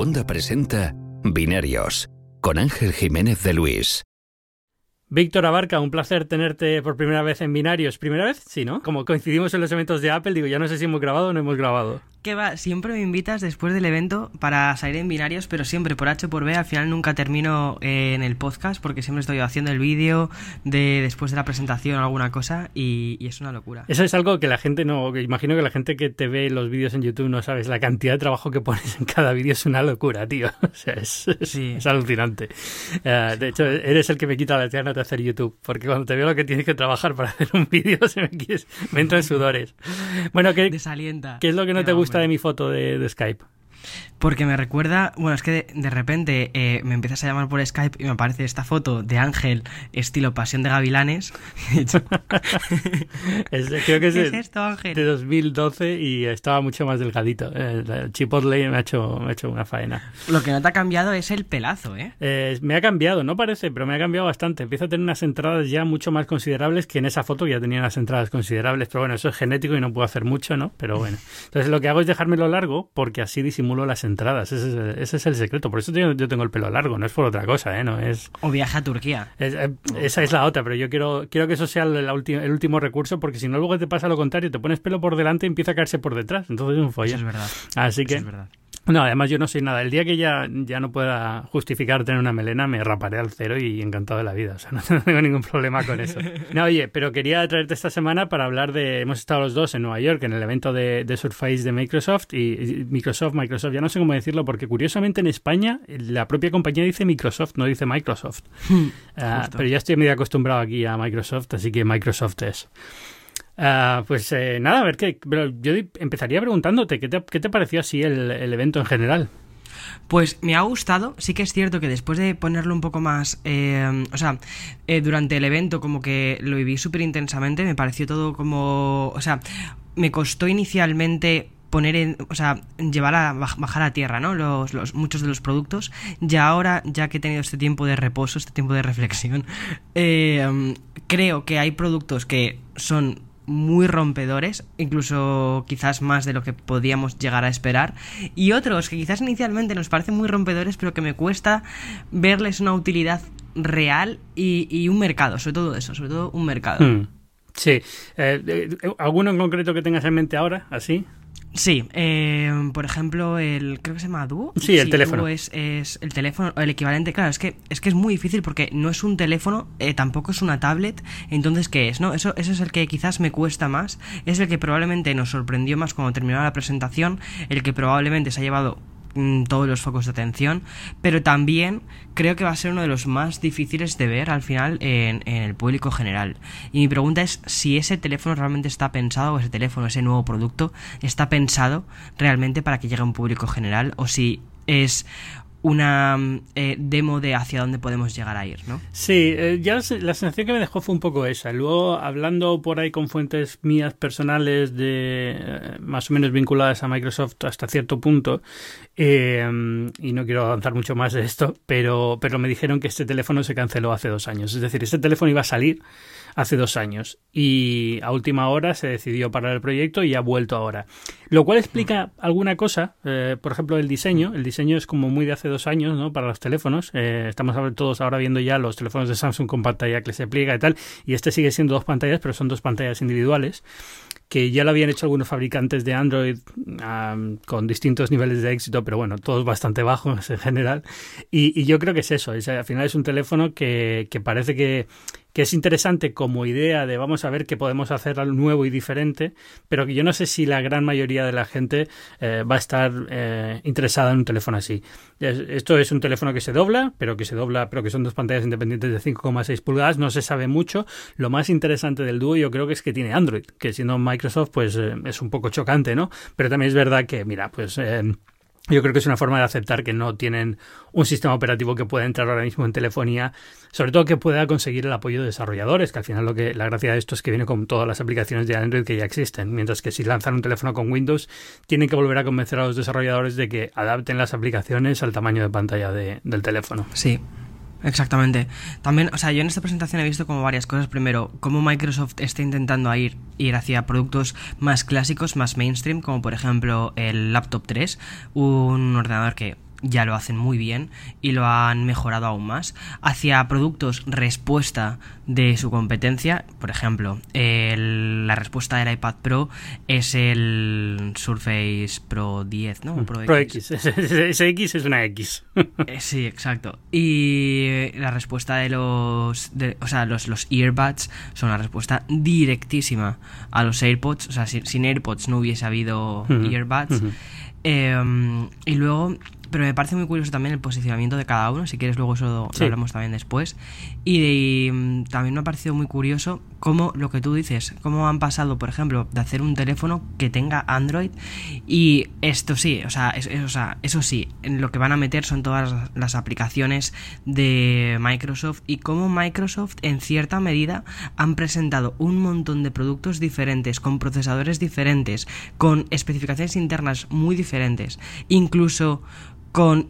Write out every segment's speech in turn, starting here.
Segunda presenta Binarios con Ángel Jiménez de Luis. Víctor Abarca, un placer tenerte por primera vez en Binarios. ¿Primera vez? Sí, ¿no? Como coincidimos en los eventos de Apple, digo, ya no sé si hemos grabado o no hemos grabado. ¿Qué va? Siempre me invitas después del evento para salir en binarios, pero siempre por H por B. Al final nunca termino eh, en el podcast porque siempre estoy haciendo el vídeo de después de la presentación o alguna cosa y, es una locura. Eso es algo que la gente no. imagino que la gente que te ve los vídeos en YouTube no sabes. La cantidad de trabajo que pones en cada vídeo es una locura, tío. O sea, es, es alucinante. Eh, de hecho, eres el que me quita la ganas de hacer YouTube porque cuando te veo lo que tienes que trabajar para hacer un vídeo se me, me entran sudores. Bueno, ¿qué, Desalienta. ¿qué es lo que no te gusta? de mi foto de, de Skype. Porque me recuerda, bueno, es que de, repente eh, me empiezas a llamar por Skype y me aparece esta foto de Ángel estilo Pasión de Gavilanes. es, creo que es, ¿Qué es esto, Ángel? de 2012 y estaba mucho más delgadito. El Chipotle me ha, hecho, me ha hecho una faena. Lo que no te ha cambiado es el pelazo, ¿eh? ¿eh? Me ha cambiado, no parece, pero me ha cambiado bastante. Empieza a tener unas entradas ya mucho más considerables que en esa foto ya tenía unas entradas considerables. Pero bueno, eso es genético y no puedo hacer mucho, ¿no? Pero bueno. Entonces lo que hago es dejármelo largo porque así disimulo las entradas. Ese es, el secreto. Por eso yo, tengo el pelo largo, no es por otra cosa, ¿eh? No es... O viaja a Turquía. Eh, esa es la otra, pero yo quiero, quiero que eso sea el, el, último recurso, porque si no luego te pasa lo contrario, te pones pelo por delante y empieza a caerse por detrás. Entonces es un follón. es verdad. Así que... es verdad. No, además yo no soy nada. El día que ya, ya no pueda justificar tener una melena, me raparé al cero y encantado de la vida. O sea, no tengo ningún problema con eso. No, oye, pero quería traerte esta semana para hablar de... Hemos estado los dos en Nueva York en el evento de, de Surface de Microsoft y, Microsoft, Microsoft, ya no sé cómo decirlo porque curiosamente en España la propia compañía dice Microsoft, no dice Microsoft. Ah, pero ya estoy medio acostumbrado aquí a Microsoft, así que Microsoft es. Uh, pues eh, nada, a ver. Pero yo empezaría preguntándote, ¿qué te, qué te pareció así el, el, evento en general? Pues me ha gustado, sí que es cierto que después de ponerlo un poco más, eh, o sea, eh, durante el evento como que lo viví súper intensamente, me pareció todo como, o sea, me costó inicialmente poner en, o sea, llevar a bajar a tierra, ¿no? Los, los, muchos de los productos. Y ahora, ya que he tenido este tiempo de reposo, este tiempo de reflexión, eh, creo que hay productos que son muy rompedores, incluso quizás más de lo que podíamos llegar a esperar, y otros que quizás inicialmente nos parecen muy rompedores, pero que me cuesta verles una utilidad real y, un mercado, sobre todo eso, sobre todo un mercado. Hmm. Sí, eh, eh, ¿alguno en concreto que tengas en mente ahora, así? Sí, eh, por ejemplo, el creo que se llama Duo. Sí, el teléfono. es, es, el teléfono, el equivalente. Claro, es que es que es muy difícil porque no es un teléfono, eh, tampoco es una tablet. Entonces, ¿qué es? No, eso, eso es el que quizás me cuesta más. Es el que probablemente nos sorprendió más cuando terminó la presentación. El que probablemente se ha llevado Mm, todos los focos de atención, pero también creo que va a ser uno de los más difíciles de ver al final en, en, el público general. Y mi pregunta es si ese teléfono realmente está pensado, o ese teléfono, ese nuevo producto, está pensado realmente para que llegue a un público general, o si es una eh, demo de hacia dónde podemos llegar a ir, ¿no? Sí, eh, ya la, sensación que me dejó fue un poco esa. Luego, hablando por ahí con fuentes mías personales de eh, más o menos vinculadas a Microsoft hasta cierto punto, y no quiero avanzar mucho más de esto, pero, pero me dijeron que este teléfono se canceló hace dos años. Es decir, este teléfono iba a salir hace dos años y a última hora se decidió parar el proyecto y ha vuelto ahora. Lo cual explica alguna cosa, eh, por ejemplo, el diseño. El diseño es como muy de hace dos años, ¿no? Para los teléfonos. Eh, estamos todos ahora viendo ya los teléfonos de Samsung con pantalla que se pliega y tal. Y este sigue siendo dos pantallas, pero son dos pantallas individuales que ya lo habían hecho algunos fabricantes de Android con distintos niveles de éxito, pero bueno, todos bastante bajos en general. Y, yo creo que es eso, al final es un teléfono que, que parece que, que es interesante como idea de vamos a ver qué podemos hacer algo nuevo y diferente, pero que yo no sé si la gran mayoría de la gente eh, va a estar eh, interesada en un teléfono así. Esto es un teléfono que se dobla, pero que se dobla, pero que son dos pantallas independientes de 5,6 pulgadas, no se sabe mucho. Lo más interesante del dúo yo creo que es que tiene Android, que siendo Microsoft pues eh, es un poco chocante, ¿no? Pero también es verdad que, mira, pues... Yo creo que es una forma de aceptar que no tienen un sistema operativo que pueda entrar ahora mismo en telefonía, sobre todo que pueda conseguir el apoyo de desarrolladores, que al final lo que la gracia de esto es que viene con todas las aplicaciones de Android que ya existen, mientras que si lanzan un teléfono con Windows tienen que volver a convencer a los desarrolladores de que adapten las aplicaciones al tamaño de pantalla del teléfono. Sí, Exactamente. También, o sea, yo en esta presentación he visto como varias cosas. Primero, cómo Microsoft está intentando ir, ir hacia productos más clásicos, más mainstream, como por ejemplo el Laptop 3, un ordenador que ya lo hacen muy bien y lo han mejorado aún más. Hacia productos respuesta de su competencia, por ejemplo, la respuesta del iPad Pro es el Surface Pro 10, ¿no? Pro, X. Ese X es una X. Eh, sí, exacto. Y la respuesta de los, o sea, los, los earbuds son una respuesta directísima a los AirPods. O sea, sin, AirPods no hubiese habido earbuds. Em, y luego pero me parece muy curioso también el posicionamiento de cada uno. Si quieres, luego eso lo, hablamos también después. Y, mm, también me ha parecido muy curioso cómo lo que tú dices, cómo han pasado, por ejemplo, de hacer un teléfono que tenga Android. Y esto sí, o sea, eso sí, lo que van a meter son todas las aplicaciones de Microsoft. Y cómo Microsoft, en cierta medida, han presentado un montón de productos diferentes, con procesadores diferentes, con especificaciones internas muy diferentes. Incluso con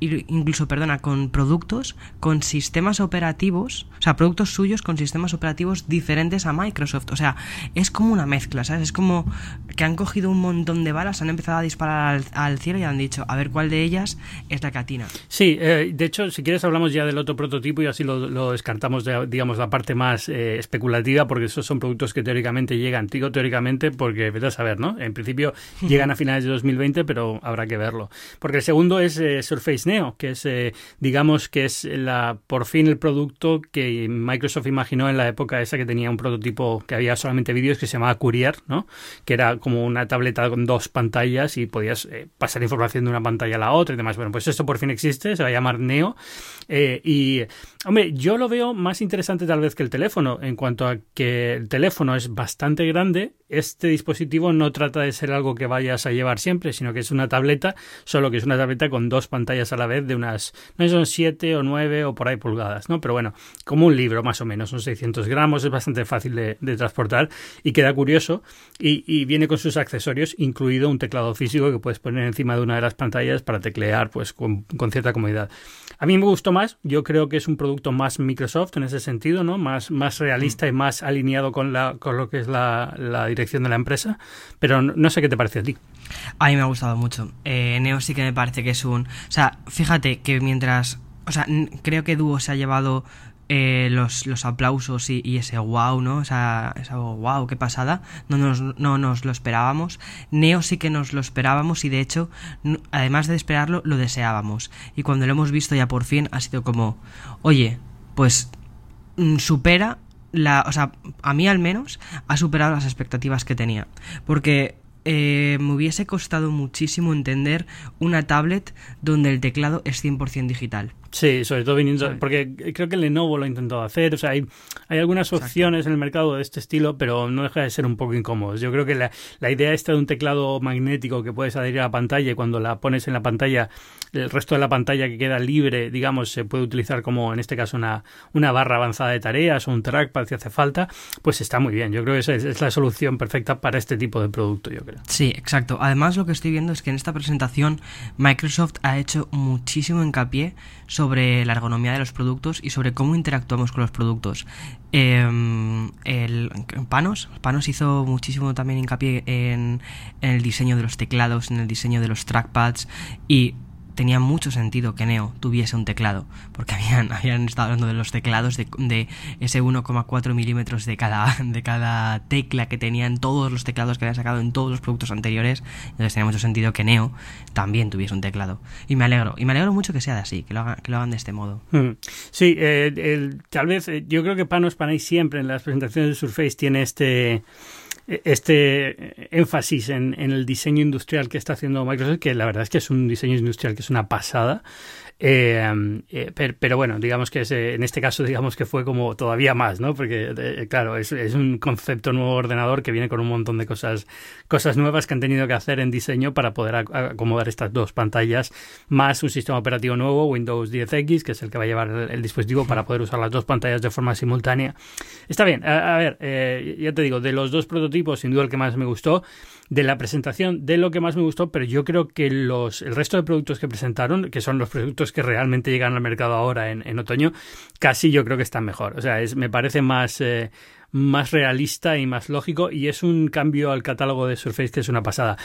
incluso perdona con productos con sistemas operativos o sea productos suyos con sistemas operativos diferentes a Microsoft. O sea es como una mezcla sabes es como que han cogido un montón de balas han empezado a disparar al, cielo y han dicho a ver cuál de ellas es la catina sí eh, de hecho si quieres hablamos ya del otro prototipo y así lo, descartamos de, digamos la parte más eh, especulativa porque esos son productos que teóricamente llegan digo teóricamente porque vete a saber no en principio llegan a finales de 2020 pero habrá que verlo. Porque el segundo es eh, Surface Neo, que es, eh, digamos, que es la por fin el producto que Microsoft imaginó en la época esa que tenía un prototipo que había solamente vídeos que se llamaba Courier, ¿no? Que era como una tableta con dos pantallas y podías eh, pasar información de una pantalla a la otra y demás. Bueno, pues esto por fin existe, se va a llamar Neo. y, hombre, yo lo veo más interesante tal vez que el teléfono, en cuanto a que el teléfono es bastante grande este dispositivo no trata de ser algo que vayas a llevar siempre, sino que es una tableta, solo que es una tableta con dos pantallas a la vez de unas, no son siete o nueve o por ahí pulgadas, ¿no? Pero bueno, como un libro más o menos, son 600 gramos, es bastante fácil de, transportar y queda curioso y, viene con sus accesorios, incluido un teclado físico que puedes poner encima de una de las pantallas para teclear pues con, cierta comodidad. A mí me gustó más, yo creo que es un producto más Microsoft en ese sentido, ¿no? Más, más realista y más alineado con, la, con lo que es la, la dirección de la empresa, pero no, sé qué te parece a ti. A mí me ha gustado mucho. Eh, Neo sí que me parece que es un... O sea, fíjate que mientras... O sea, creo que Duo se ha llevado eh, los, los, aplausos y, ese wow, ¿no? O sea, esa wow, qué pasada. No nos, no nos lo esperábamos. Neo sí que nos lo esperábamos y de hecho, además de esperarlo, lo deseábamos. Y cuando lo hemos visto ya por fin, ha sido como, oye, pues mm, supera la, o sea, a mí al menos ha superado las expectativas que tenía. Porque eh, me hubiese costado muchísimo entender una tablet donde el teclado es 100% digital. Sí, sobre todo viniendo, porque creo que Lenovo lo ha intentado hacer, o sea, hay, hay algunas opciones en el mercado de este estilo, pero no deja de ser un poco incómodos. Yo creo que la, la idea esta de un teclado magnético que puedes adherir a la pantalla y cuando la pones en la pantalla, el resto de la pantalla que queda libre, digamos, se puede utilizar como en este caso una, una barra avanzada de tareas o un trackpad si hace falta, pues está muy bien. Yo creo que esa es, es la solución perfecta para este tipo de producto, yo creo. Sí, exacto. Además, lo que estoy viendo es que en esta presentación Microsoft ha hecho muchísimo hincapié sobre la ergonomía de los productos y sobre cómo interactuamos con los productos. Em, el Panos, Panos hizo muchísimo también hincapié en, en el diseño de los teclados, en el diseño de los trackpads y tenía mucho sentido que Neo tuviese un teclado, porque habían, habían estado hablando de los teclados, de, de ese 1,4 milímetros de cada, de cada tecla que tenían todos los teclados que habían sacado en todos los productos anteriores, entonces tenía mucho sentido que Neo también tuviese un teclado. Y me alegro, y me alegro mucho que sea así, que lo hagan, que lo hagan de este modo. Mm. Sí, eh, tal vez, eh, yo creo que Panos Panay siempre en las presentaciones de Surface tiene este este énfasis en, en, el diseño industrial que está haciendo Microsoft, que la verdad es que es un diseño industrial que es una pasada. Eh, eh, pero, bueno, digamos que en este caso, digamos que fue como todavía más, ¿no? Porque, eh, claro, es, un concepto nuevo ordenador que viene con un montón de cosas, cosas nuevas que han tenido que hacer en diseño para poder acomodar estas dos pantallas, más un sistema operativo nuevo, Windows 10X, que es el que va a llevar el, dispositivo para poder usar las dos pantallas de forma simultánea. Está bien, a, a ver, ya te digo, de los dos prototipos, sin duda el que más me gustó de la presentación de lo que más me gustó, pero yo creo que los, el resto de productos que presentaron, que son los productos que realmente llegan al mercado ahora en, otoño, casi yo creo que están mejor. O sea, es, me parece más, eh, más realista y más lógico y es un cambio al catálogo de Surface que es una pasada.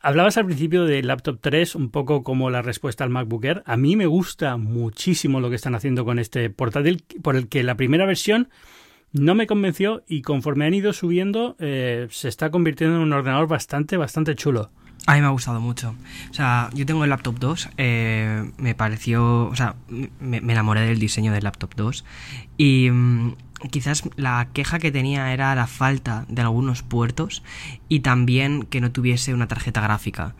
hablabas al principio del laptop 3 un poco como la respuesta al MacBook Air. A mí me gusta muchísimo lo que están haciendo con este portátil, por el que la primera versión no me convenció y conforme han ido subiendo eh, se está convirtiendo en un ordenador bastante, bastante chulo. A mí me ha gustado mucho. O sea, yo tengo el laptop 2, eh, me pareció, o sea, me, enamoré del diseño del laptop 2 y mm, quizás la queja que tenía era la falta de algunos puertos y también que no tuviese una tarjeta gráfica.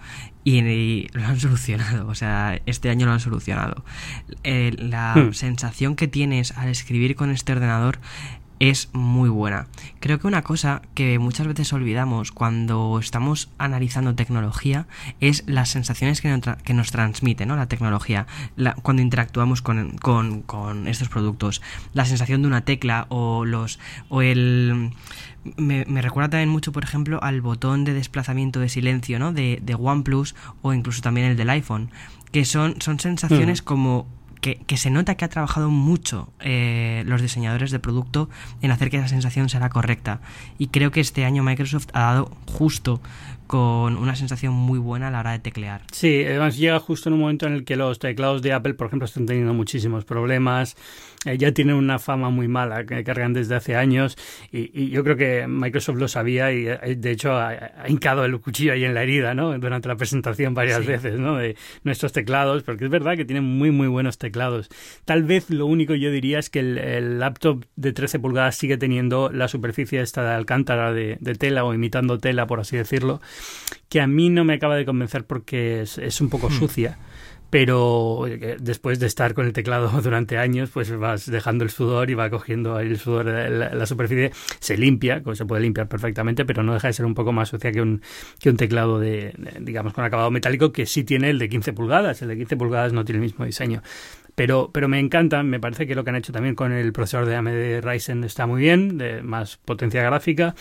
Y, lo han solucionado, o sea, este año lo han solucionado. Eh, la hmm. sensación que tienes al escribir con este ordenador es muy buena. Creo que una cosa que muchas veces olvidamos cuando estamos analizando tecnología es las sensaciones que, nos, transmite ¿no? la tecnología cuando interactuamos con, con, estos productos. La sensación de una tecla o los o el me, recuerda también mucho, por ejemplo, al botón de desplazamiento de silencio ¿no? de, de OnePlus o incluso también el del iPhone, que son, son sensaciones como que, se nota que ha trabajado mucho eh, los diseñadores de producto en hacer que esa sensación sea correcta. Y creo que este año Microsoft ha dado justo con una sensación muy buena a la hora de teclear. Sí, además llega justo en un momento en el que los teclados de Apple, por ejemplo, están teniendo muchísimos problemas, eh, ya tienen una fama muy mala que cargan desde hace años y, yo creo que Microsoft lo sabía y eh, de hecho ha, hincado el cuchillo ahí en la herida, ¿no? Durante la presentación varias veces, ¿no? De nuestros teclados, porque es verdad que tienen muy, muy buenos teclados. Tal vez lo único yo diría es que el, laptop de 13 pulgadas sigue teniendo la superficie esta de alcántara de tela o imitando tela, por así decirlo que a mí no me acaba de convencer porque es, un poco hmm. sucia pero después de estar con el teclado durante años, pues vas dejando el sudor y va cogiendo el sudor, la, la superficie se limpia, se puede limpiar perfectamente, pero no deja de ser un poco más sucia que un, que un teclado de, digamos, con acabado metálico que sí tiene el de 15 pulgadas, el de 15 pulgadas no tiene el mismo diseño. Pero, pero me encanta, me parece que lo que han hecho también con el procesador de AMD Ryzen está muy bien, de más potencia gráfica.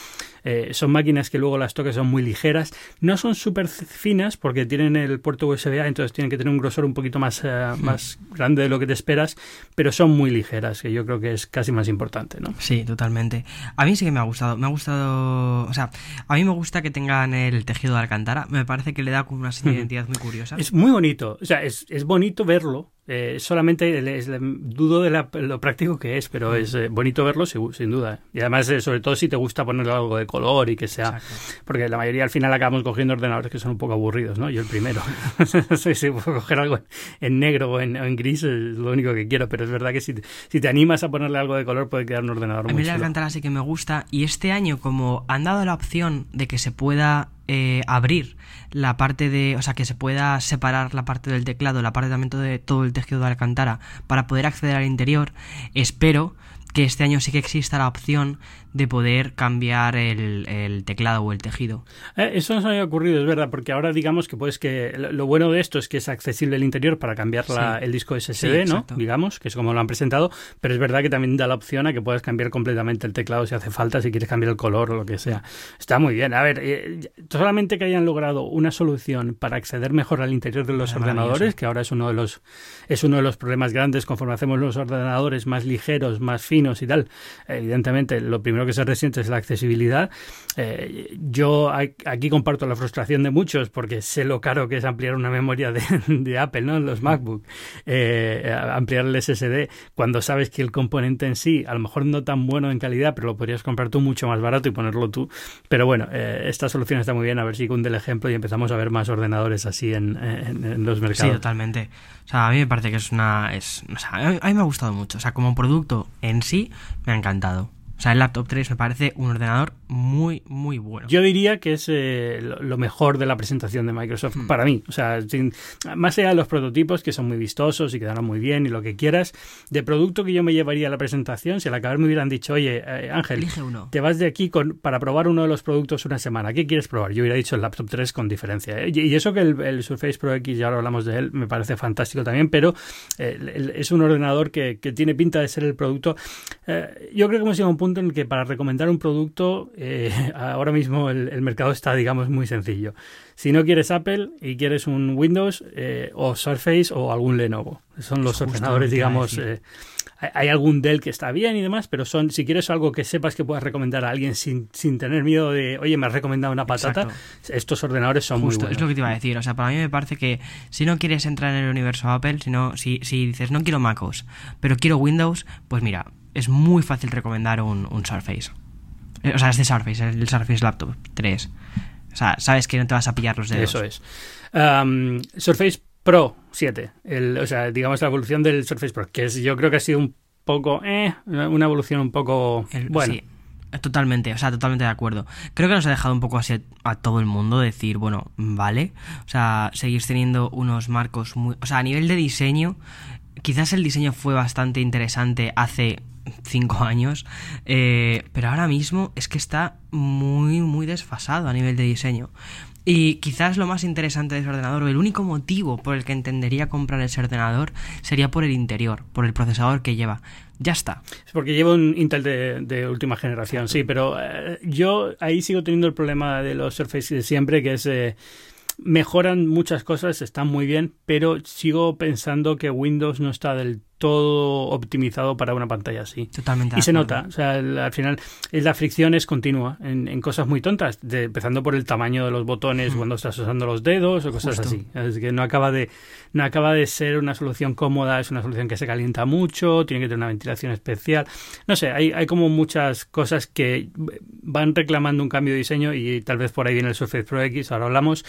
Eh, son máquinas que luego las toques son muy ligeras. No son súper finas porque tienen el puerto USB-A, entonces tienen que tener un grosor un poquito más, eh, más grande de lo que te esperas, pero son muy ligeras, que yo creo que es casi más importante, ¿no? Sí, totalmente. A mí sí que me ha gustado. Me ha gustado, o sea, a mí me gusta que tengan el tejido de alcántara. Me parece que le da como una identidad muy curiosa. Es muy bonito, o sea, es, es bonito verlo eh, solamente dudo de lo práctico que es, pero es eh, bonito verlo sin, duda. Y además, eh, sobre todo si te gusta ponerle algo de color y que sea... Porque la mayoría al final acabamos cogiendo ordenadores que son un poco aburridos, ¿no? Yo el primero. si puedo coger algo en negro o en, gris es lo único que quiero, pero es verdad que si, si te animas a ponerle algo de color puede quedar un ordenador muy A mí la Alcántara sí que me gusta y este año como han dado la opción de que se pueda eh, abrir la parte de, o sea, que se pueda separar la parte del teclado, la parte también de todo el tejido de Alcántara para poder acceder al interior, espero que este año sí que exista la opción de poder cambiar el, teclado o el tejido. Eh, eso no se me había ocurrido, es verdad, porque ahora digamos que puedes que lo bueno de esto es que es accesible el interior para cambiar el disco SSD, ¿no? Digamos, que es como lo han presentado, pero es verdad que también da la opción a que puedas cambiar completamente el teclado si hace falta, si quieres cambiar el color o lo que sea. Está muy bien. A ver, eh, solamente que hayan logrado una solución para acceder mejor al interior de los ordenadores, que ahora es uno de los es uno de los problemas grandes conforme hacemos los ordenadores más ligeros, más finos y tal. Evidentemente, lo primero que se resiente es la accesibilidad. Eh, yo aquí comparto la frustración de muchos porque sé lo caro que es ampliar una memoria de, Apple, ¿no? Los MacBook. Eh, ampliar el SSD cuando sabes que el componente en sí, a lo mejor no tan bueno en calidad, pero lo podrías comprar tú mucho más barato y ponerlo tú. Pero bueno, eh, esta solución está muy bien. A ver si cunde el ejemplo y empezamos a ver más ordenadores así en, en, los mercados. Sí, totalmente. O sea, a mí me parece que es una... Es, o sea, a mí me ha gustado mucho. O sea, como producto en sí, me ha encantado. Sea, el laptop 3 me parece un ordenador muy, muy bueno. Yo diría que es eh, lo mejor de la presentación de Microsoft hmm. para mí. O sea, más allá de los prototipos que son muy vistosos y quedaron muy bien y lo que quieras, de producto que yo me llevaría a la presentación, si al acabar me hubieran dicho, oye, eh, Ángel, te vas de aquí con, para probar uno de los productos una semana, ¿qué quieres probar? Yo hubiera dicho el laptop 3 con diferencia. ¿eh? Y eso que el, Surface Pro X, ya ahora hablamos de él, me parece fantástico también, pero es un ordenador que, tiene pinta de ser el producto. yo creo que hemos llegado a un punto en el que para recomendar un producto, eh, ahora mismo el, mercado está, digamos, muy sencillo. Si no quieres Apple y quieres un Windows eh, o Surface o algún Lenovo, son los ordenadores, digamos. Eh, hay algún Dell que está bien y demás, pero son, si quieres algo que sepas que puedas recomendar a alguien sin, sin tener miedo de, oye, me has recomendado una patata, estos ordenadores son muy buenos. Es lo que te iba a decir. O sea, para mí me parece que si no quieres entrar en el universo Apple, si, si, si dices, no quiero MacOS, pero quiero Windows, pues mira, es muy fácil recomendar un, un Surface. Eh, o sea, es de Surface, el Surface Laptop 3. O sea, sabes que no te vas a pillar los dedos. Eso es. Um, Surface Pro 7, el, o sea, digamos la evolución del Surface Pro, que es, yo creo que ha sido un poco, eh, una evolución un poco, bueno. Sí, totalmente, o sea, totalmente de acuerdo. Creo que nos ha dejado un poco así a todo el mundo decir, bueno, vale, o sea, seguís teniendo unos marcos muy, o sea, a nivel de diseño, quizás el diseño fue bastante interesante hace cinco años, eh, pero ahora mismo es que está muy, muy desfasado a nivel de diseño. Y quizás lo más interesante de ese ordenador, o el único motivo por el que entendería comprar ese ordenador, sería por el interior, por el procesador que lleva. Ya está. Es porque llevo un Intel de, última generación, sí, pero eh, yo ahí sigo teniendo el problema de los Surface de siempre, que es... Eh, mejoran muchas cosas, están muy bien, pero sigo pensando que Windows no está del todo optimizado para una pantalla así. Totalmente. Y se nota, o sea, al final la fricción es continua en, cosas muy tontas, empezando por el tamaño de los botones cuando estás usando los dedos o cosas así. Es que no acaba de no acaba de ser una solución cómoda, es una solución que se calienta mucho, tiene que tener una ventilación especial. No sé, hay, hay como muchas cosas que van reclamando un cambio de diseño y tal vez por ahí viene el Surface Pro X, ahora hablamos,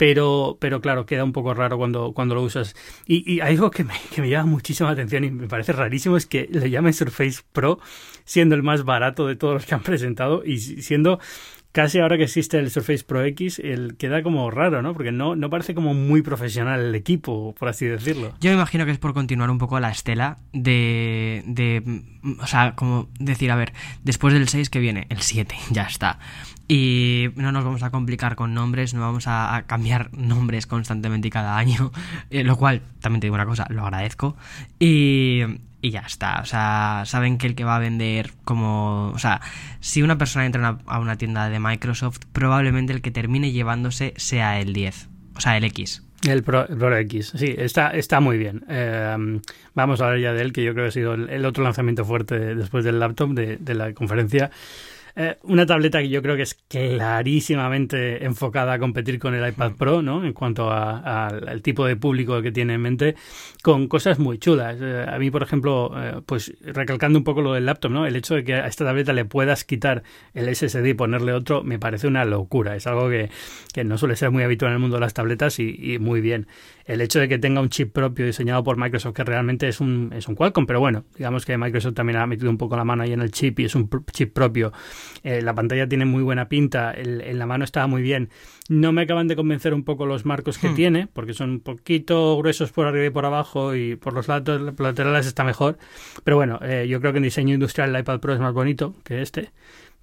pero, pero claro, queda un poco raro cuando, cuando lo usas. Y, y algo que me, que me llama muchísima atención y me parece rarísimo es que le llamen Surface Pro siendo el más barato de todos los que han presentado y siendo casi ahora que existe el Surface Pro X, el queda como raro, ¿no? Porque no, no parece como muy profesional el equipo, por así decirlo. Yo me imagino que es por continuar un poco la estela de, de o sea, como decir, a ver, después del 6 que viene, el 7, ya está. Y no nos vamos a complicar con nombres, no vamos a, cambiar nombres constantemente cada año, eh, lo cual, también te digo una cosa, lo agradezco. Y, y ya está. O sea, saben que el que va a vender como... O sea, si una persona entra a una tienda de Microsoft, probablemente el que termine llevándose sea el 10. O sea, el X. El Pro, X, sí, está, está muy bien. Eh, vamos a hablar ya de él, que yo creo que ha sido el, otro lanzamiento fuerte después del laptop de, de la conferencia. Eh, una tableta que yo creo que es clarísimamente enfocada a competir con el iPad Pro, ¿no? En cuanto al tipo de público que tiene en mente, con cosas muy chulas. Eh, a mí, por ejemplo, eh, pues recalcando un poco lo del laptop, ¿no? El hecho de que a esta tableta le puedas quitar el SSD y ponerle otro me parece una locura. Es algo que, no suele ser muy habitual en el mundo de las tabletas y, muy bien. El hecho de que tenga un chip propio diseñado por Microsoft, que realmente es un, es un Qualcomm, pero bueno, digamos que Microsoft también ha metido un poco la mano ahí en el chip y es un chip propio eh, la pantalla tiene muy buena pinta, en la mano estaba muy bien. No me acaban de convencer un poco los marcos que hmm. tiene, porque son un poquito gruesos por arriba y por abajo y por los lados laterales está mejor. Pero bueno, eh, yo creo que en diseño industrial el iPad Pro es más bonito que este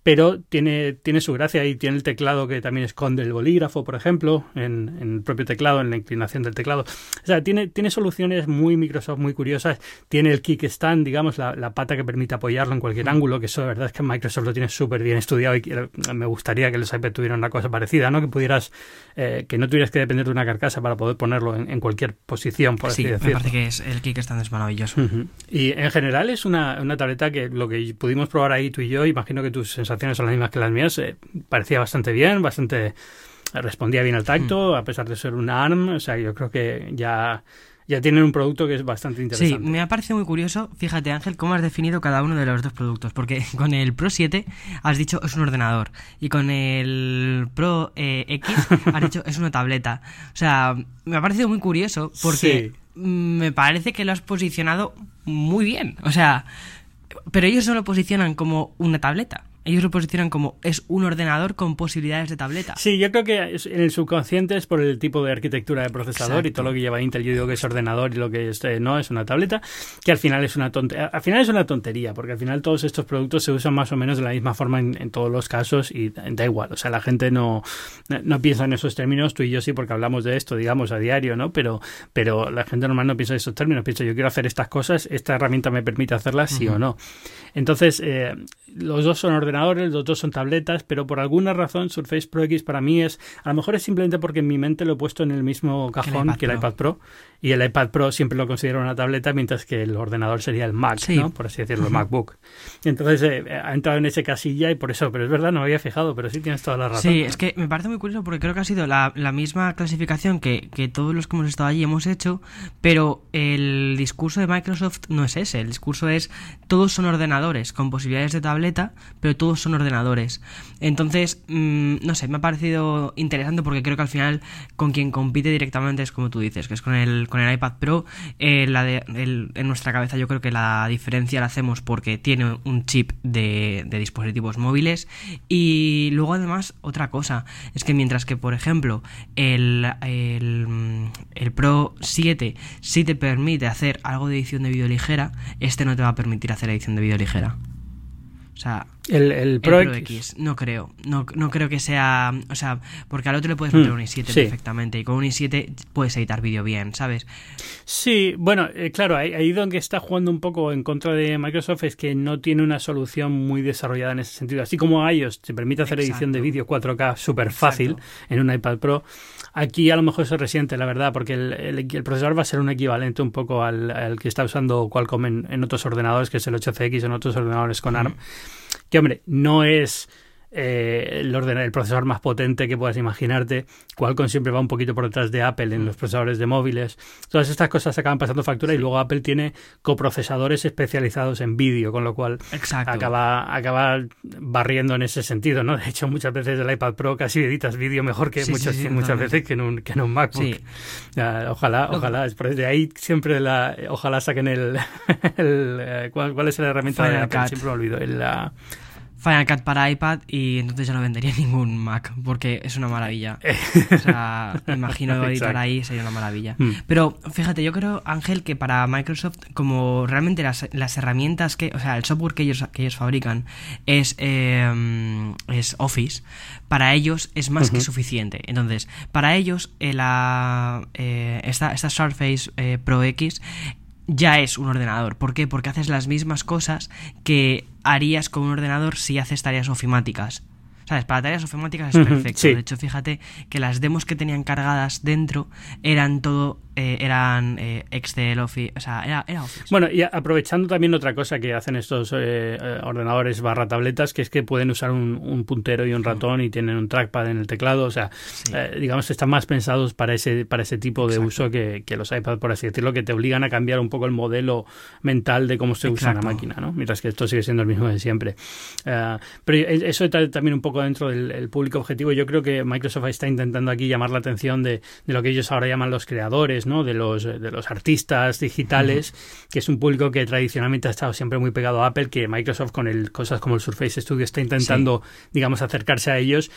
pero tiene, tiene su gracia y tiene el teclado que también esconde el bolígrafo, por ejemplo, en, el propio teclado, en la inclinación del teclado. O sea, tiene, tiene soluciones muy Microsoft, muy curiosas. Tiene el kickstand, digamos, la, pata que permite apoyarlo en cualquier ángulo, que eso de verdad es que Microsoft lo tiene súper bien estudiado y me gustaría que los iPad tuvieran una cosa parecida, ¿no? Que pudieras, eh, que no tuvieras que depender de una carcasa para poder ponerlo en, cualquier posición, por así decirlo. me parece que es, el kickstand es maravilloso. Y en general es una, una tableta que lo que pudimos probar ahí tú y yo, imagino que tus sensaciones son las mismas que las mías. Eh, parecía bastante bien, bastante respondía bien al tacto, hmm. a pesar de ser una ARM. O sea, yo creo que ya ya tienen un producto que es bastante interesante. Sí, me ha parecido muy curioso, fíjate Ángel, cómo has definido cada uno de los dos productos, porque con el Pro 7 has dicho es un ordenador y con el Pro eh, X has dicho es una tableta. O sea, me ha parecido muy curioso porque me parece que lo has posicionado muy bien. O sea, pero ellos no lo posicionan como una tableta ellos lo posicionan como es un ordenador con posibilidades de tableta. Sí, yo creo que en el subconsciente es por el tipo de arquitectura de procesador y todo lo que lleva Intel. Yo digo que es ordenador y lo que es, eh, no es una tableta, que al final es una tontería. Al final es una tontería, porque al final todos estos productos se usan más o menos de la misma forma en, todos los casos y da igual. O sea, la gente no, no piensa en esos términos, tú y yo sí, porque hablamos de esto, digamos, a diario, ¿no? Pero, pero la gente normal no piensa en esos términos, piensa yo quiero hacer estas cosas, esta herramienta me permite hacerlas, sí o no. Entonces, eh, los dos son ordenadores, los dos son tabletas, pero por alguna razón Surface Pro X para mí es, a lo mejor es simplemente porque en mi mente lo he puesto en el mismo cajón que el iPad, Pro. y el iPad Pro siempre lo considero una tableta, mientras que el ordenador sería el Mac, ¿no? Por así decirlo, el MacBook. Entonces eh, ha entrado en ese casilla y por eso, pero es verdad, no me había fijado, pero sí tienes toda la razón. Sí, es que me parece muy curioso porque creo que ha sido la, la misma clasificación que, que todos los que hemos estado allí hemos hecho, pero el discurso de Microsoft no es ese, el discurso es todos son ordenadores con posibilidades de tableta, pero todos son ordenadores. Entonces, mm, no sé, me ha parecido interesante porque creo que al final con quien compite directamente es como tú dices, que es con el, con el iPad Pro. Eh, en nuestra cabeza yo creo que la diferencia la hacemos porque tiene un chip de, de dispositivos móviles y luego además otra cosa, es que mientras que por ejemplo el, el, el Pro 7 sí te permite hacer algo de edición de vídeo ligera, este no te va a permitir hacer edición de vídeo ligera. O sea, el, Pro, X. no creo. No, no creo que sea. O sea, porque al otro le puedes meter hmm, un i7 perfectamente. Y con un i7 puedes editar vídeo bien, ¿sabes? Sí, bueno, eh, claro, ahí, ahí, donde está jugando un poco en contra de Microsoft es que no tiene una solución muy desarrollada en ese sentido. Así como iOS te permite hacer edición de vídeo 4K súper fácil en un iPad Pro. Aquí a lo mejor se resiente, la verdad, porque el, el, procesador va a ser un equivalente un poco al, que está usando Qualcomm en, otros ordenadores, que es el 8CX, en otros ordenadores con ARM. Que, hombre, no es eh, el, el procesador más potente que puedas imaginarte. Qualcomm siempre va un poquito por detrás de Apple en mm. los procesadores de móviles. Todas estas cosas acaban pasando factura y luego Apple tiene coprocesadores especializados en vídeo, con lo cual acaba, acaba barriendo en ese sentido, ¿no? De hecho, muchas veces el iPad Pro casi editas vídeo mejor que muchas, muchas veces que en un, que en un MacBook. ojalá, ojalá. Es por de ahí siempre la, ojalá saquen el, el eh, ¿cuál, es la herramienta de Apple? Siempre me olvido. El, la, Final Cut para iPad y entonces ya no vendería ningún Mac porque es una maravilla. O sea, imagino editar ahí sería una maravilla. Hmm. Pero fíjate, yo creo, Ángel, que para Microsoft, como realmente las, las herramientas que, o sea, el software que ellos, que ellos fabrican es, eh, es Office, para ellos es más que suficiente. Entonces, para ellos, eh, la, eh, esta, esta Surface Pro X ya es un ordenador. ¿Por qué? Porque haces las mismas cosas que harías con un ordenador si haces tareas ofimáticas. ¿Sabes? Para tareas ofimáticas es perfecto. De hecho, fíjate que las demos que tenían cargadas dentro eran todo eh, eran eh, Excel, Office, o sea, era, era, Office. Bueno, y aprovechando también otra cosa que hacen estos eh, ordenadores barra tabletas, que es que pueden usar un, puntero y un ratón y tienen un trackpad en el teclado, o sea, digamos, están más pensados para ese, para ese tipo de uso que, los iPads, por así decirlo, que te obligan a cambiar un poco el modelo mental de cómo se usa la máquina, ¿no? Mientras que esto sigue siendo el mismo de siempre. pero eso está también un poco dentro del público objetivo. Yo creo que Microsoft está intentando aquí llamar la atención de, de lo que ellos ahora llaman los creadores, de los, de los artistas digitales, que es un público que tradicionalmente ha estado siempre muy pegado a Apple, que Microsoft con el, cosas como el Surface Studio está intentando, digamos, acercarse a ellos,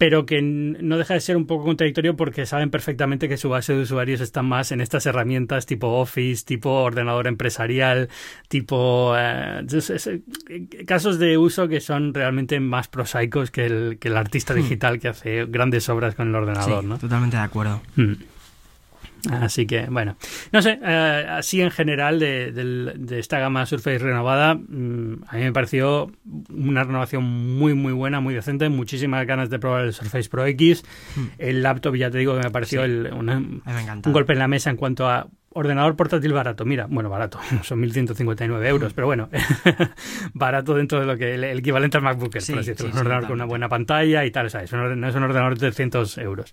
pero que no deja de ser un poco contradictorio porque saben perfectamente que su base de usuarios está más en estas herramientas tipo Office, tipo ordenador empresarial, tipo eh, casos de uso que son realmente más prosaicos que el, que el artista hmm. digital que hace grandes obras con el ordenador, ¿no? Totalmente de acuerdo. Hmm. Así que, bueno, no sé, eh, así en general de, de, esta gama Surface renovada, mm, a mí me pareció una renovación muy, muy buena, muy decente, muchísimas ganas de probar el Surface Pro X. Hmm. El laptop, ya te digo que me pareció un golpe en la mesa en cuanto a ordenador portátil barato, mira, bueno, barato, son 1.159 euros, pero bueno, barato dentro de lo que el, equivalente al MacBook, por así decirlo, un ordenador con una buena pantalla y tal, ¿sabes? No es un ordenador de 300 euros.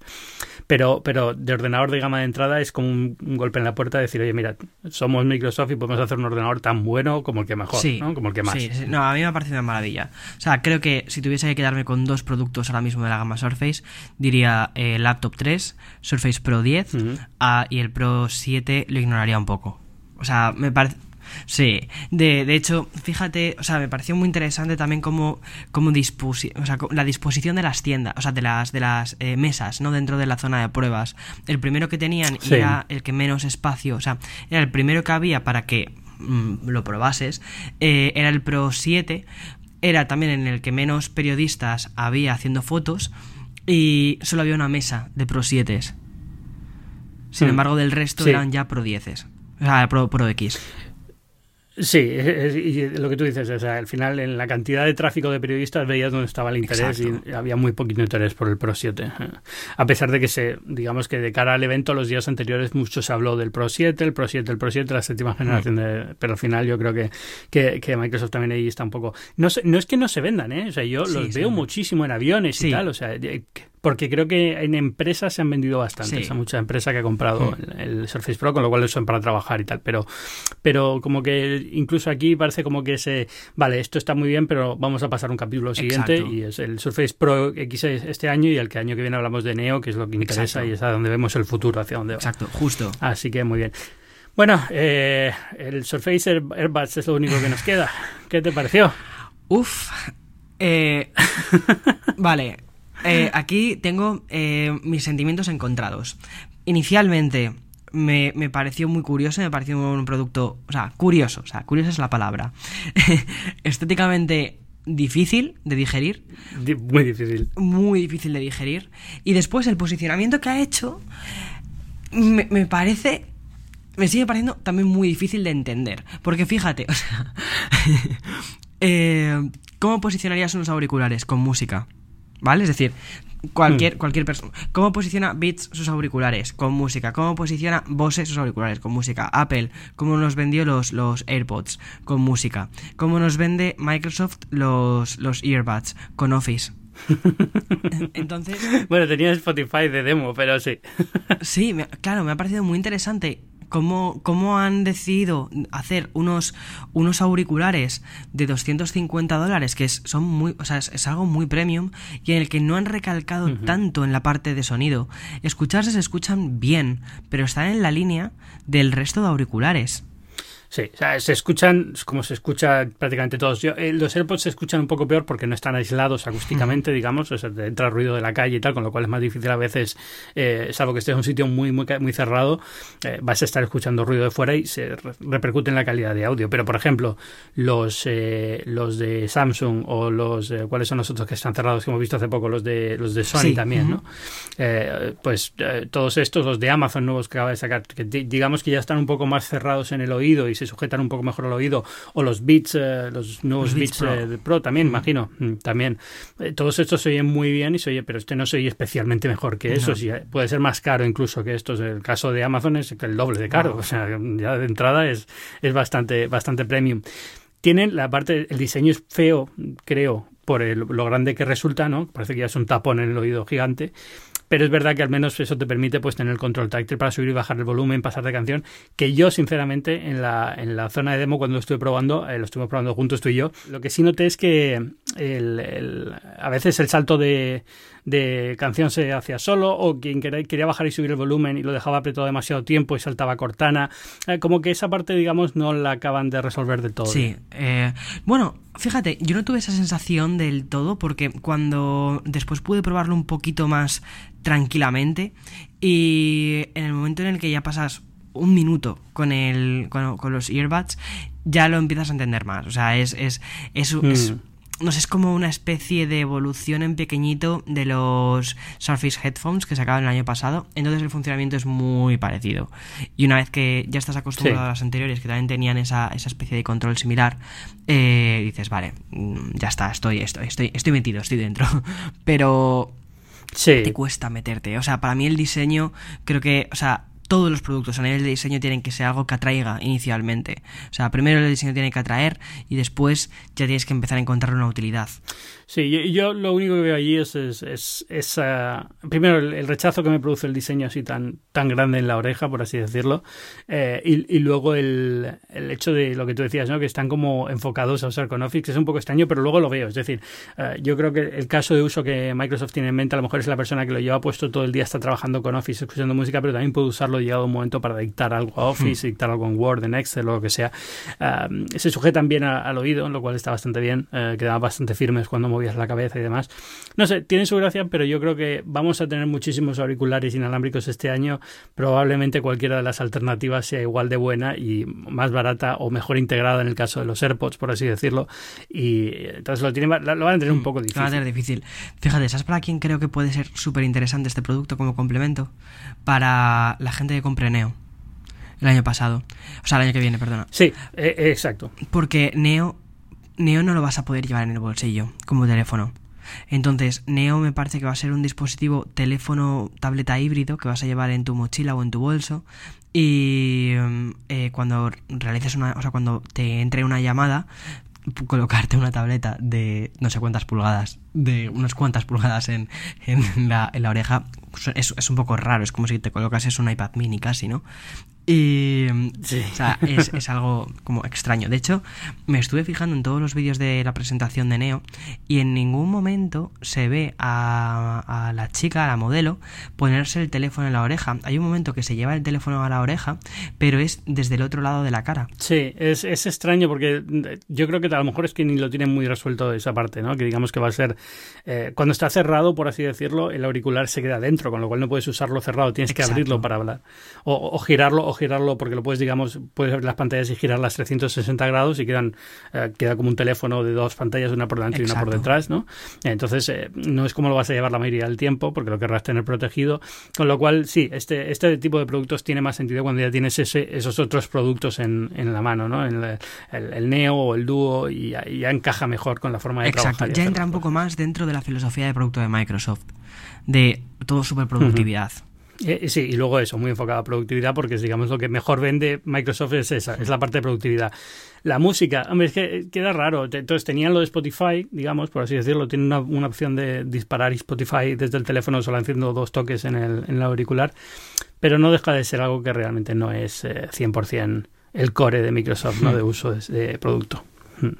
Pero, pero de ordenador de gama de entrada es como un, golpe en la puerta de decir, oye, mira, somos Microsoft y podemos hacer un ordenador tan bueno como el que mejor, ¿no? Como el que más. Sí, no, a mí me ha parecido una maravilla. O sea, creo que si tuviese que quedarme con dos productos ahora mismo de la gama Surface, diría eh, Laptop 3, Surface Pro 10 ah, y el Pro 7 lo ignoraría un poco. O sea, me parece Sí, de, de hecho, fíjate, o sea, me pareció muy interesante también como, como dispusi o sea, la disposición de las tiendas, o sea, de las, de las eh, mesas, ¿no? Dentro de la zona de pruebas. El primero que tenían era el que menos espacio, o sea, era el primero que había para que mm, lo probases, eh, era el Pro 7, era también en el que menos periodistas había haciendo fotos y solo había una mesa de Pro 7. Sin hmm. embargo, del resto eran ya Pro 10. O sea, Pro, Pro X. Sí, y lo que tú dices, o sea, al final en la cantidad de tráfico de periodistas veías dónde estaba el interés y había muy poquito interés por el Pro 7. A pesar de que se, digamos que de cara al evento los días anteriores mucho se habló del Pro 7, el Pro 7, el Pro 7, la séptima mm. generación de, pero al final yo creo que, que, Microsoft también ahí está un poco, no, no es que no se vendan, ¿eh? o sea, yo los veo muchísimo en aviones y tal, o sea, porque creo que en empresas se han vendido bastante. Hay mucha empresa que ha comprado mm. el, Surface Pro, con lo cual lo son para trabajar y tal. Pero, pero como que incluso aquí parece como que se. Vale, esto está muy bien, pero vamos a pasar un capítulo siguiente. Y es el Surface Pro X este año y el que año que viene hablamos de Neo, que es lo que interesa y es a donde vemos el futuro, hacia dónde va. Exacto, justo. Así que muy bien. Bueno, eh, el Surface Airbuds es lo único que nos queda. ¿Qué te pareció? Uf. Eh, vale, eh, aquí tengo eh, mis sentimientos encontrados. Inicialmente me, pareció muy curioso, me pareció un producto, o sea, curioso, o sea, curiosa es la palabra. Estéticamente difícil de digerir. Muy difícil. Muy difícil de digerir. Y después el posicionamiento que ha hecho me, me parece me sigue pareciendo también muy difícil de entender. Porque fíjate, o sea, eh, ¿cómo posicionarías unos auriculares con música? ¿Vale? Es decir, cualquier, hmm. cualquier persona. ¿Cómo posiciona Beats sus auriculares con música? ¿Cómo posiciona Bose sus auriculares con música? Apple, ¿cómo nos vendió los, los AirPods con música? ¿Cómo nos vende Microsoft los, los earbuds con Office? Entonces. Bueno, tenía Spotify de demo, pero sí. sí, claro, me ha parecido muy interesante cómo, cómo han decidido hacer unos, unos auriculares de 250 dólares, que es, son muy, o sea, es, algo muy premium, y en el que no han recalcado tanto en la parte de sonido. Escucharse se escuchan bien, pero están en la línea del resto de auriculares. Sí, o sea, se escuchan como se escucha prácticamente todos. Eh, los AirPods se escuchan un poco peor porque no están aislados acústicamente, digamos, o sea, entra ruido de la calle y tal, con lo cual es más difícil a veces, eh, salvo que estés en un sitio muy, muy, muy cerrado, eh, vas a estar escuchando ruido de fuera y se repercute en la calidad de audio. Pero, por ejemplo, los, eh, los de Samsung o los, ¿cuáles son los otros que están cerrados que hemos visto hace poco? Los de, los de Sony también, ¿no? pues todos estos, los de Amazon nuevos que acaba de sacar, que digamos que ya están un poco más cerrados en el oído y se sujetan un poco mejor al oído, o los Beats, eh, los nuevos Beats, eh, Pro. también, imagino, mm, también. Eh, todos estos se oyen muy bien y se oye, pero este no se oye especialmente mejor que eso, puede ser más caro incluso que estos. El caso de Amazon es el doble de caro, o sea, ya de entrada es, es bastante, bastante premium. Tienen la parte, el diseño es feo, creo, por lo grande que resulta, ¿no? Parece que ya es un tapón en el oído gigante pero es verdad que al menos eso te permite pues tener el control táctil para subir y bajar el volumen, pasar de canción, que yo sinceramente en la, en la zona de demo cuando lo estuve probando, eh, lo estuvimos probando juntos tú y yo, lo que sí noté es que el, a veces el salto de, de canción se hacía solo o quien quería, bajar y subir el volumen y lo dejaba apretado demasiado tiempo y saltaba Cortana, eh, como que esa parte digamos no la acaban de resolver del todo. Sí, eh, bueno, fíjate, yo no tuve esa sensación del todo porque cuando después pude probarlo un poquito más tranquilamente y en el momento en el que ya pasas un minuto con el con, los earbuds ya lo empiezas a entender más. O sea es es, es, es mm no sé, es como una especie de evolución en pequeñito de los Surface Headphones que se acaban el año pasado. Entonces el funcionamiento es muy parecido. Y una vez que ya estás acostumbrado a las anteriores, que también tenían esa, esa especie de control similar, eh, dices, vale, mm, ya está, estoy, estoy, estoy, estoy metido, estoy dentro. Pero sí. te cuesta meterte. O sea, para mí el diseño, creo que, o sea, todos los productos a nivel de diseño tienen que ser algo que atraiga inicialmente. O sea, primero el diseño tiene que atraer y después ya tienes que empezar a encontrar una utilidad. Sí, yo, lo único que veo allí es, es, es, primero el, rechazo que me produce el diseño así tan, tan grande en la oreja, por así decirlo, eh, y, y, luego el, el, hecho de lo que tú decías, ¿no? que están como enfocados a usar con Office, es un poco extraño, pero luego lo veo. Es decir, eh, yo creo que el caso de uso que Microsoft tiene en mente a lo mejor es la persona que lo lleva puesto todo el día, está trabajando con Office, escuchando música, pero también puede usarlo llegado un momento para dictar algo a Office, hmm. dictar algo en Word, en Excel o lo que sea, se sujetan bien al oído, lo cual está bastante bien, eh, quedaban bastante firmes cuando movías la cabeza y demás. No sé, tiene su gracia, pero yo creo que vamos a tener muchísimos auriculares inalámbricos este año. Probablemente cualquiera de las alternativas sea igual de buena y más barata o mejor integrada en el caso de los AirPods, por así decirlo. Y entonces lo, tiene, lo van a tener un hmm, poco difícil. va a tener difícil. Fíjate, ¿sabes para quién creo que puede ser súper interesante este producto como complemento? Para la gente que compre Neo el año pasado. O sea, el año que viene, perdona. Sí, eh, eh, exacto. Porque Neo, Neo no lo vas a poder llevar en el bolsillo como teléfono. Entonces, Neo me parece que va a ser un dispositivo teléfono tableta híbrido que vas a llevar en tu mochila o en tu bolso. Y mm, eh, cuando realices una, o sea, cuando te entre una llamada, colocarte una tableta de no sé cuántas pulgadas, de unas cuantas pulgadas en, en, la, en la oreja, es, es, un poco raro, es como si te colocas un iPad mini casi, ¿no? Y o sea, es, es, algo como extraño. De hecho, me estuve fijando en todos los vídeos de la presentación de Neo y en ningún momento se ve a, a, la chica, a la modelo, ponerse el teléfono en la oreja. Hay un momento que se lleva el teléfono a la oreja, pero es desde el otro lado de la cara. Sí, es, es extraño porque yo creo que a lo mejor es que ni lo tienen muy resuelto esa parte, ¿no? Que digamos que va a ser... Eh, cuando está cerrado, por así decirlo, el auricular se queda dentro, con lo cual no puedes usarlo cerrado, tienes que abrirlo para hablar. O, o girarlo o girarlo porque lo puedes, digamos, puedes abrir las pantallas y girarlas 360 grados y quedan, eh, queda como un teléfono de dos pantallas, una por delante y una por detrás, ¿no? Entonces, eh, no es como lo vas a llevar la mayoría del tiempo porque lo querrás tener protegido, con lo cual, sí, este, este tipo de productos tiene más sentido cuando ya tienes ese, esos otros productos en, en la mano, ¿no? En el, Neo o el Duo y ya, encaja mejor con la forma de Exacto. trabajar. Ya entra un poco más dentro de la filosofía de producto de Microsoft, de todo superproductividad. Eh, sí, y luego eso, muy enfocado a productividad, porque es, digamos, lo que mejor vende Microsoft es esa, es la parte de productividad. La música, hombre, es que queda raro. Entonces tenían lo de Spotify, digamos, por así decirlo, tienen una, una opción de disparar Spotify desde el teléfono solo haciendo dos toques en el, en el auricular, pero no deja de ser algo que realmente no es eh, 100% el core de Microsoft, ¿no? De uso de, de producto. Hmm.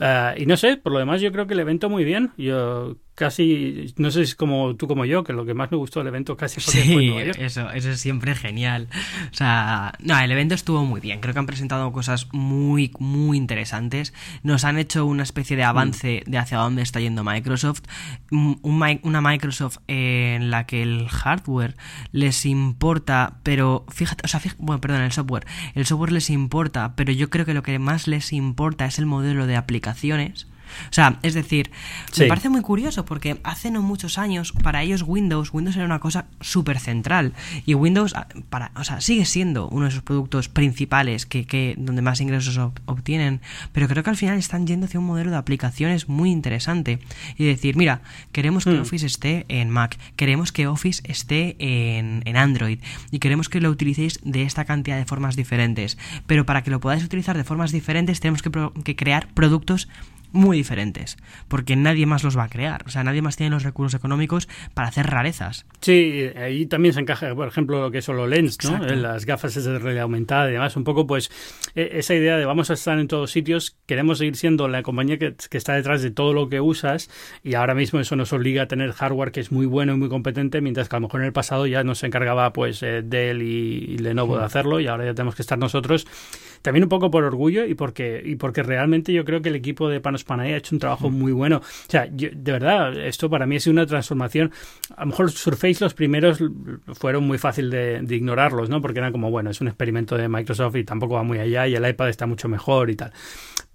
Uh, y no sé, por lo demás yo creo que el evento muy bien. Yo casi, no sé si es como tú como yo, que lo que más me gustó del evento casi fue sí, eso, eso es siempre genial. O sea, no, el evento estuvo muy bien. Creo que han presentado cosas muy, muy interesantes. Nos han hecho una especie de avance de hacia dónde está yendo Microsoft. Un, una Microsoft en la que el hardware les importa, pero fíjate, o sea, fíjate, bueno, perdón, el software. El software les importa, pero yo creo que lo que más les importa es el modelo de aplicaciones o sea, es decir, me parece muy curioso porque hace no muchos años para ellos Windows, Windows era una cosa súper central y Windows ah, para, o sea, sigue siendo uno de sus productos principales que, que donde más ingresos obtienen, pero creo que al final están yendo hacia un modelo de aplicaciones muy interesante y decir, mira, queremos que hmm. Office esté en Mac, queremos que Office esté en, en Android y queremos que lo utilicéis de esta cantidad de formas diferentes, pero para que lo podáis utilizar de formas diferentes tenemos que, que crear productos muy diferentes, porque nadie más los va a crear, o sea, nadie más tiene los recursos económicos para hacer rarezas. Sí, ahí también se encaja, por ejemplo, lo que son los lens, ¿no? las gafas de realidad aumentada y demás, un poco pues e, esa idea de vamos a estar en todos sitios, queremos seguir siendo la compañía que, que está detrás de todo lo que usas y ahora mismo eso nos obliga a tener hardware que es muy bueno y muy competente, mientras que a lo mejor en el pasado ya nos encargaba pues eh, Dell y, Lenovo de hacerlo y ahora ya tenemos que estar nosotros también un poco por orgullo y porque, y porque realmente yo creo que el equipo de Panos Panay ha hecho un trabajo muy bueno. O sea, de verdad, esto para mí ha sido una transformación. A lo mejor Surface los primeros fueron muy fácil de, de ignorarlos, ¿no? Porque eran como, bueno, es un experimento de Microsoft y tampoco va muy allá y el iPad está mucho mejor y tal.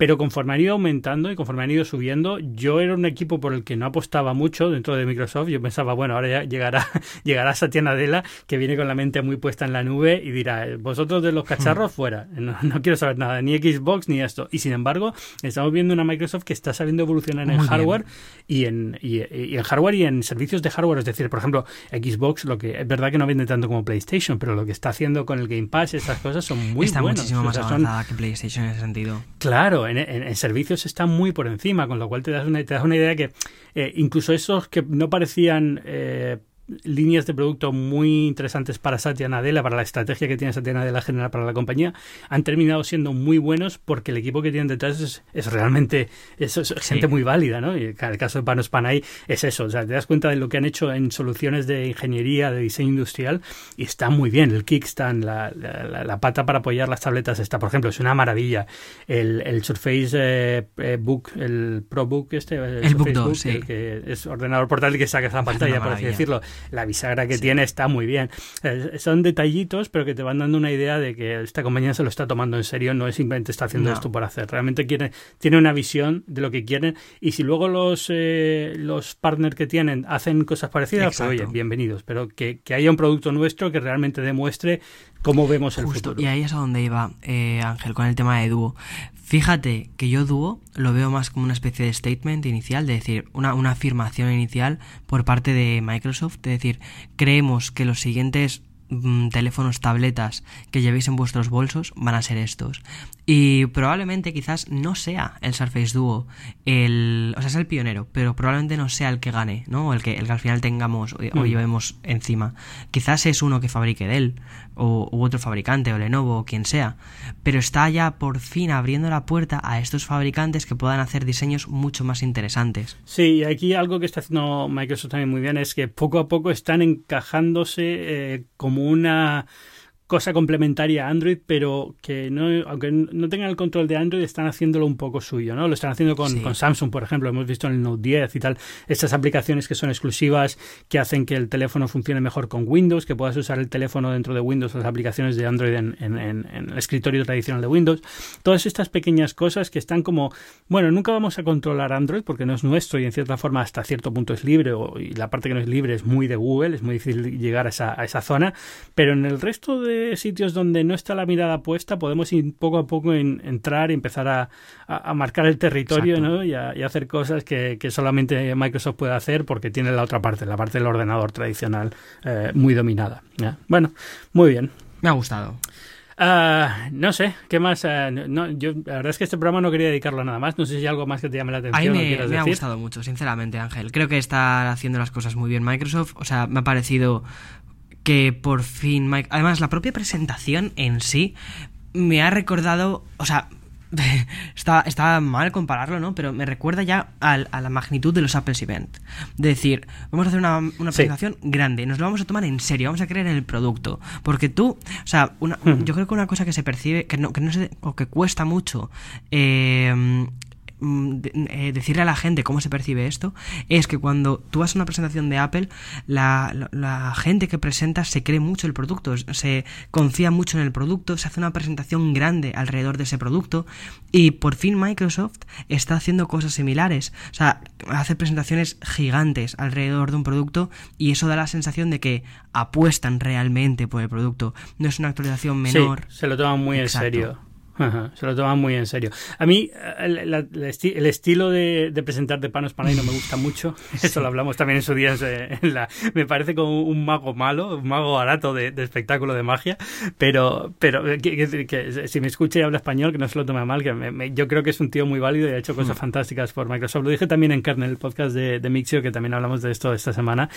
Pero conforme han ido aumentando y conforme han ido subiendo, yo era un equipo por el que no apostaba mucho dentro de Microsoft. Yo pensaba, bueno, ahora ya llegará, llegará Satya Nadella, que viene con la mente muy puesta en la nube y dirá, vosotros de los cacharros hmm. fuera, no, quiero saber nada, ni Xbox ni esto. Y sin embargo, estamos viendo una Microsoft que está sabiendo evolucionar en hardware y en, y, en hardware y en servicios de hardware. Es decir, por ejemplo, Xbox, lo que es verdad que no vende tanto como PlayStation, pero lo que está haciendo con el Game Pass, estas cosas son muy está buenas. muchísimo más avanzada que PlayStation en ese sentido. Claro, en, servicios está muy por encima, con lo cual te das una, te das una idea que eh, incluso esos que no parecían... Eh, líneas de producto muy interesantes para Satya Nadella, para la estrategia que tiene Satya Nadella general para la compañía, han terminado siendo muy buenos porque el equipo que tienen detrás es, realmente es, gente muy válida, ¿no? Y el caso de Panos Panay es eso, o sea, te das cuenta de lo que han hecho en soluciones de ingeniería, de diseño industrial y está muy bien. El kickstand, la, la, pata para apoyar las tabletas está, por ejemplo, es una maravilla. El, el Surface eh, eh, Book, el ProBook este, el, Book 2, sí. que es ordenador portátil que saca esa pantalla, por así decirlo. La bisagra que tiene está muy bien. Eh, son detallitos, pero que te van dando una idea de que esta compañía se lo está tomando en serio, no es simplemente está haciendo esto por hacer. Realmente quiere, tiene una visión de lo que quieren y si luego los, los partners que tienen hacen cosas parecidas, pues oye, bienvenidos. Pero que, que haya un producto nuestro que realmente demuestre cómo vemos el Justo, futuro. Y ahí es a donde iba eh, Ángel con el tema de dúo. Fíjate que yo dúo lo veo más como una especie de statement inicial, de decir, una, una afirmación inicial por parte de Microsoft, de decir, creemos que los siguientes Mm, teléfonos, tabletas que llevéis en vuestros bolsos van a ser estos. Y probablemente quizás no sea el Surface Duo el... O sea, es el pionero, pero probablemente no sea el que gane, ¿no? El que, el que al final tengamos o, mm. llevemos encima. Quizás es uno que fabrique Dell, o, u otro fabricante, o Lenovo, o quien sea. Pero está ya por fin abriendo la puerta a estos fabricantes que puedan hacer diseños mucho más interesantes. Sí, y aquí algo que está haciendo Microsoft también muy bien es que poco a poco están encajándose eh, como una cosa complementaria a Android, pero que no, aunque no tengan el control de Android, están haciéndolo un poco suyo, ¿no? Lo están haciendo con, con Samsung, por ejemplo, hemos visto en el Note 10 y tal, estas aplicaciones que son exclusivas, que hacen que el teléfono funcione mejor con Windows, que puedas usar el teléfono dentro de Windows, las aplicaciones de Android en, en, el escritorio tradicional de Windows. Todas estas pequeñas cosas que están como, bueno, nunca vamos a controlar Android porque no es nuestro y en cierta forma hasta cierto punto es libre, o, y la parte que no es libre es muy de Google, es muy difícil llegar a esa, a esa zona, pero en el resto de sitios donde no está la mirada puesta, podemos ir poco a poco en, entrar y empezar a, a, marcar el territorio ¿no? y, a, hacer cosas que, que, solamente Microsoft puede hacer porque tiene la otra parte, la parte del ordenador tradicional eh, muy dominada. Bueno, muy bien. Me ha gustado. Ah, no sé, ¿qué más? Ah, no, yo, la verdad es que este programa no quería dedicarlo a nada más. No sé si hay algo más que te llame la atención. A mí me, me ha gustado mucho, sinceramente, Ángel. Creo que está haciendo las cosas muy bien Microsoft. O sea, me ha parecido que por fin Mike... Además, la propia presentación en sí me ha recordado, o sea, está, está mal compararlo, ¿no? Pero me recuerda ya a, la magnitud de los Apple Event. De decir, vamos a hacer una, presentación grande, nos lo vamos a tomar en serio, vamos a creer en el producto. Porque tú, o sea, una, yo creo que una cosa que se percibe, que no, que no o que cuesta mucho eh, eh, decirle a la gente cómo se percibe esto es que cuando tú vas a una presentación de Apple, la, gente que presenta se cree mucho el producto, se confía mucho en el producto, se hace una presentación grande alrededor de ese producto y por fin Microsoft está haciendo cosas similares. O sea, hace presentaciones gigantes alrededor de un producto y eso da la sensación de que apuestan realmente por el producto. No es una actualización menor. se lo toman muy en serio se lo toman muy en serio. A mí el, estilo de, presentar de Panos Panay no me gusta mucho. Eso lo hablamos también en su día. En la, me parece como un mago malo, un mago barato de, espectáculo de magia. Pero, pero que, si me escucha y habla español, que no se lo tome mal, que yo creo que es un tío muy válido y ha hecho cosas mm. fantásticas por Microsoft. Lo dije también en Kernel, el podcast de, Mixio, que también hablamos de esto esta semana.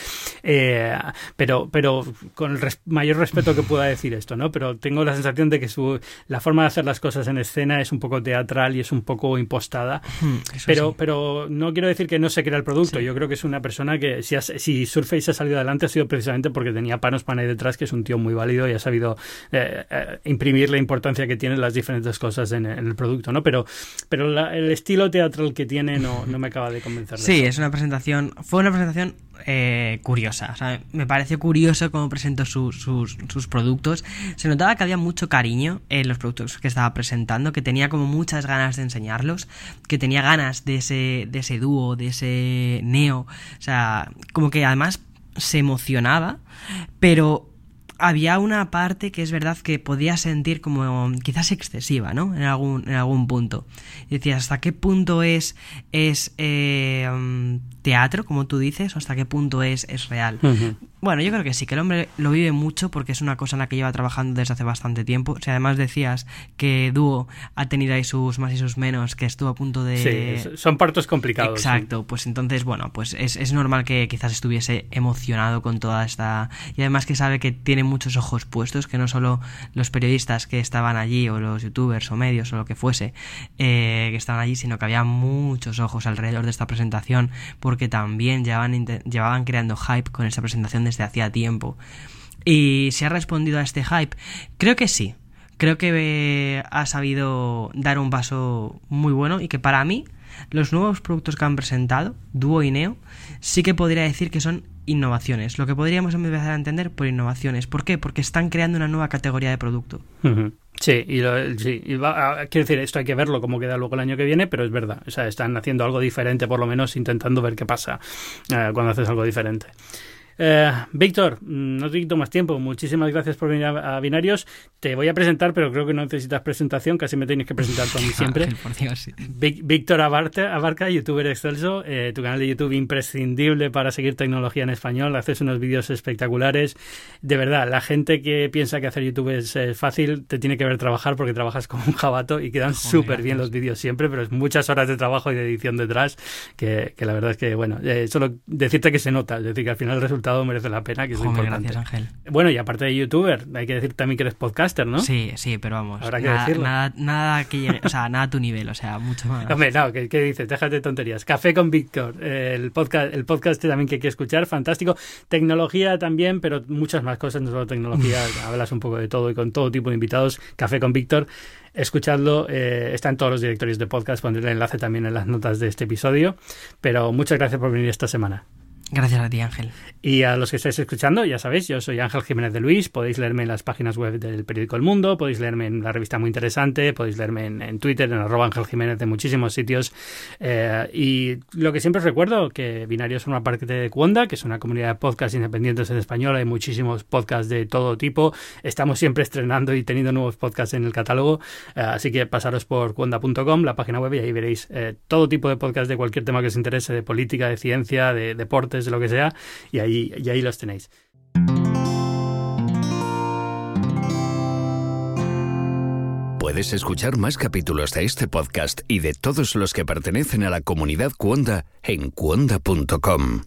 Eh, pero, pero con el mayor respeto que pueda decir esto, ¿no? Pero tengo la sensación de que su, la forma de hacer las cosas cosas en escena, es un poco teatral y es un poco impostada. Pero, pero no quiero decir que no se crea el producto. Yo creo que es una persona que si, si Surface ha salido adelante ha sido precisamente porque tenía Panos Panay detrás, que es un tío muy válido y ha sabido eh, eh, imprimir la importancia que tienen las diferentes cosas en, el producto, ¿no? Pero, pero el estilo teatral que tiene no, no me acaba de convencer. sí, es una presentación, fue una presentación eh, curiosa. me pareció curioso cómo presentó sus, sus, productos. Se notaba que había mucho cariño en los productos que estaba presentando, que tenía como muchas ganas de enseñarlos, que tenía ganas de ese, de ese dúo, de ese neo. O sea, como que además se emocionaba, pero había una parte que es verdad que podía sentir como quizás excesiva, ¿no? En algún, en algún punto. Y decía, ¿hasta qué punto es, es eh, teatro, como tú dices, o hasta qué punto es, es real. Bueno, yo creo que sí, que el hombre lo vive mucho porque es una cosa en la que lleva trabajando desde hace bastante tiempo. Si además decías que Dúo ha tenido ahí sus más y sus menos, que estuvo a punto de... Sí, son partos complicados. Exacto, pues entonces, bueno, pues es, es normal que quizás estuviese emocionado con toda esta... Y además que sabe que tiene muchos ojos puestos, que no solo los periodistas que estaban allí, o los youtubers, o medios, o lo que fuese, eh, que estaban allí, sino que había muchos ojos alrededor de esta presentación, porque también llevaban, llevaban creando hype con esta presentación desde hacía tiempo. ¿Y se ha respondido a este hype? Creo que sí. Creo que eh, ha sabido dar un paso muy bueno y que para mí los nuevos productos que han presentado, Duo y Neo, sí que podría decir que son innovaciones. Lo que podríamos empezar a entender por innovaciones. ¿Por qué? Porque están creando una nueva categoría de producto. Sí, y, sí, quiero decir, esto hay que verlo cómo queda luego el año que viene, pero es verdad. O sea, están haciendo algo diferente, por lo menos intentando ver qué pasa eh, cuando haces algo diferente. Eh, Víctor, mm, no te quito más tiempo. Muchísimas gracias por venir a, Binarios. Te voy a presentar, pero creo que no necesitas presentación. Casi me tienes que presentar tú a mí siempre. Víctor Abarca, youtuber excelso. Eh, tu canal de YouTube imprescindible para seguir tecnología en español. Haces unos vídeos espectaculares. De verdad, la gente que piensa que hacer YouTube es fácil te tiene que ver trabajar porque trabajas como un jabato y quedan súper bien los vídeos siempre, pero es muchas horas de trabajo y de edición detrás que, la verdad es que, bueno, eh, solo decirte que se nota. Es decir, que al final el resultado merece la pena, que es importante. Gracias, Ángel. Bueno, y aparte de youtuber, hay que decir también que eres podcaster, ¿no? Sí, sí, pero vamos. Habrá que decirlo. Nada, nada que llegue, o sea, nada a tu nivel, o sea, mucho más. Hombre, no, ¿qué, dices? Déjate tonterías. Café con Víctor, el podcast, el podcast también que hay que escuchar, fantástico. Tecnología también, pero muchas más cosas, no solo tecnología, hablas un poco de todo y con todo tipo de invitados. Café con Víctor escuchadlo, eh, está en todos los directorios de podcast, pondré el enlace también en las notas de este episodio, pero muchas gracias por venir esta semana. Gracias a ti, Ángel. Y a los que estáis escuchando, ya sabéis, yo soy Ángel Jiménez de Luis. Podéis leerme en las páginas web del periódico El Mundo, podéis leerme en la revista Muy Interesante, podéis leerme en, Twitter, en arroba Ángel Jiménez de muchísimos sitios. Eh, y lo que siempre os recuerdo, que Binario es una parte de Cuonda, que es una comunidad de podcasts independientes en español. Hay muchísimos podcasts de todo tipo. Estamos siempre estrenando y teniendo nuevos podcasts en el catálogo. Eh, así que pasaros por cuonda.com, la página web, y ahí veréis eh, todo tipo de podcasts de cualquier tema que os interese, de política, de ciencia, de deporte de lo que sea, y ahí, y ahí los tenéis. Puedes escuchar más capítulos de este podcast y de todos los que pertenecen a la comunidad Cuonda en cuonda.com.